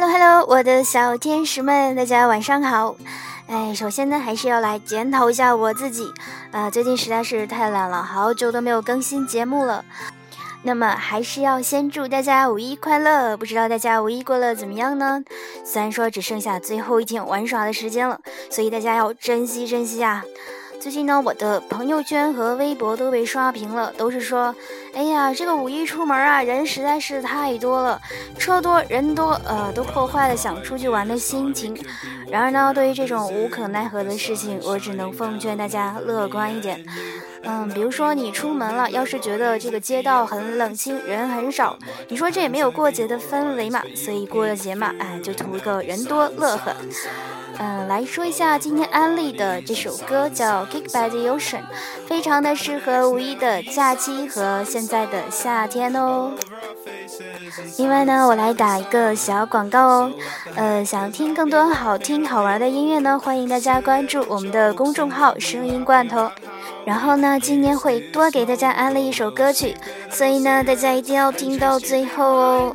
Hello Hello，我的小天使们，大家晚上好。哎，首先呢，还是要来检讨一下我自己，呃，最近实在是太懒了，好久都没有更新节目了。那么还是要先祝大家五一快乐，不知道大家五一过得怎么样呢？虽然说只剩下最后一天玩耍的时间了，所以大家要珍惜珍惜啊。最近呢，我的朋友圈和微博都被刷屏了，都是说，哎呀，这个五一出门啊，人实在是太多了，车多人多，呃，都破坏了想出去玩的心情。然而呢，对于这种无可奈何的事情，我只能奉劝大家乐观一点。嗯，比如说你出门了，要是觉得这个街道很冷清，人很少，你说这也没有过节的氛围嘛？所以过了节嘛，哎，就图个人多乐呵。嗯，来说一下今天安利的这首歌，叫《Kick by the Ocean》，非常的适合五一的假期和现在的夏天哦。另外呢，我来打一个小广告哦。呃，想听更多好听好玩的音乐呢，欢迎大家关注我们的公众号“声音罐头”。然后呢，今天会多给大家安利一首歌曲，所以呢，大家一定要听到最后哦。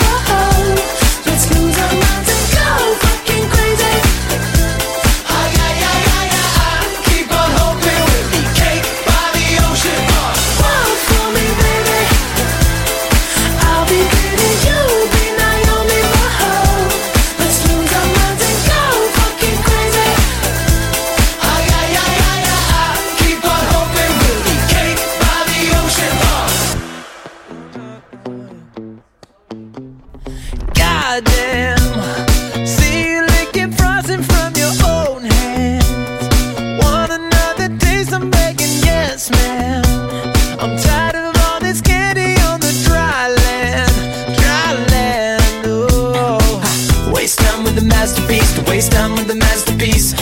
Waste time with the masterpiece.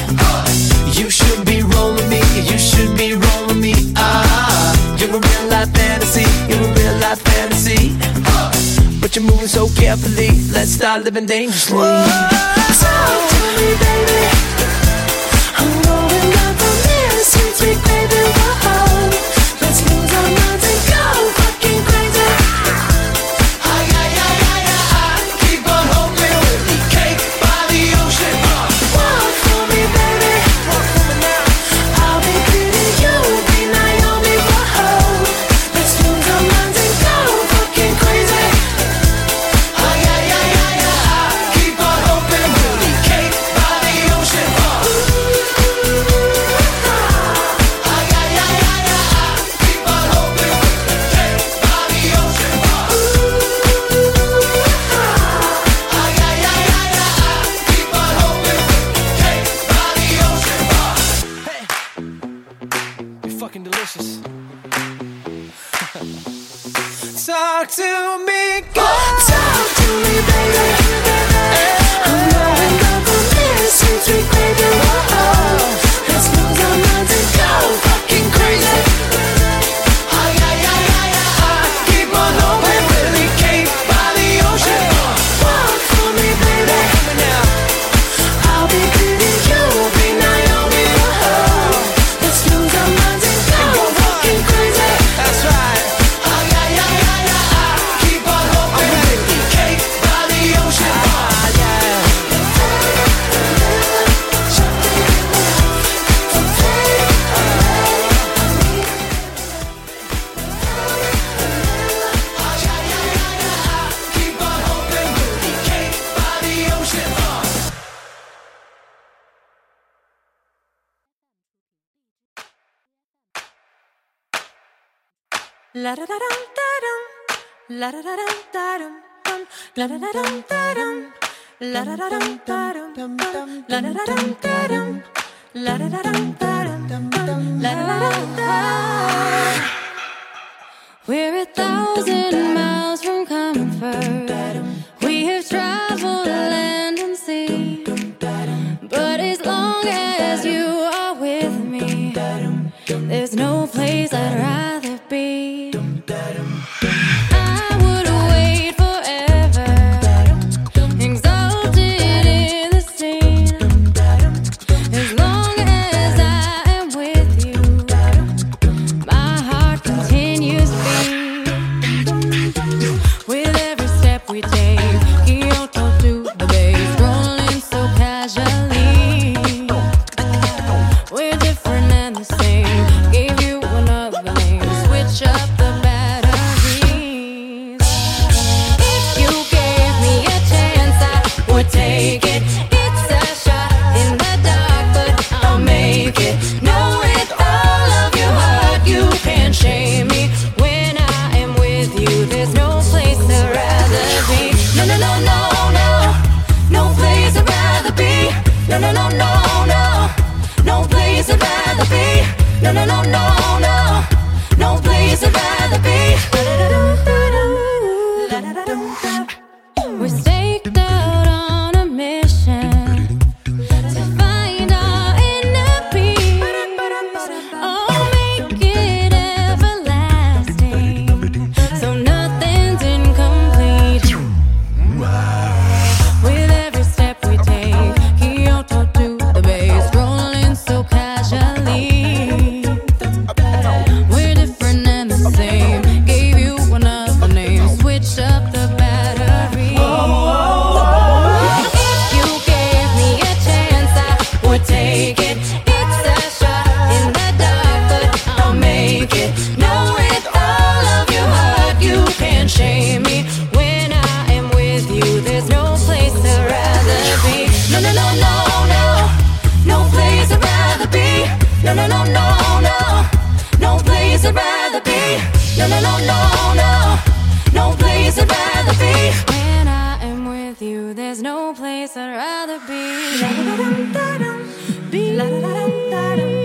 You should be rolling me, you should be rolling me. Ah, you're a real life fantasy, you're a real life fantasy. But you're moving so carefully, let's start living dangerously. Talk to me, baby. Fucking delicious. Talk to me. Talk to me, baby. I'm going up on this sweet, baby. Oh, oh. Let's lose our minds and go La da da dum da dum, la da da dum da dum. Dum, la da da dum. Da dum, la da da dum da la da da da la da da dum da la da da da. We're a thousand miles. You. eu tô no, no, no, no. No, no, no, no, no. No place I'd rather be. No, no, no, no, no. No place I'd rather be. When I am with you, there's no place I'd rather be. Be.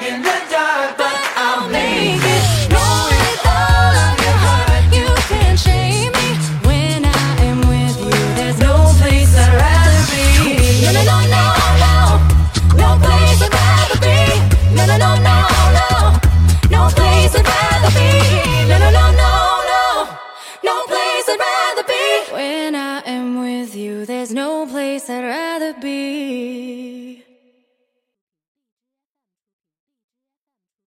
in the dark, but I'll make it.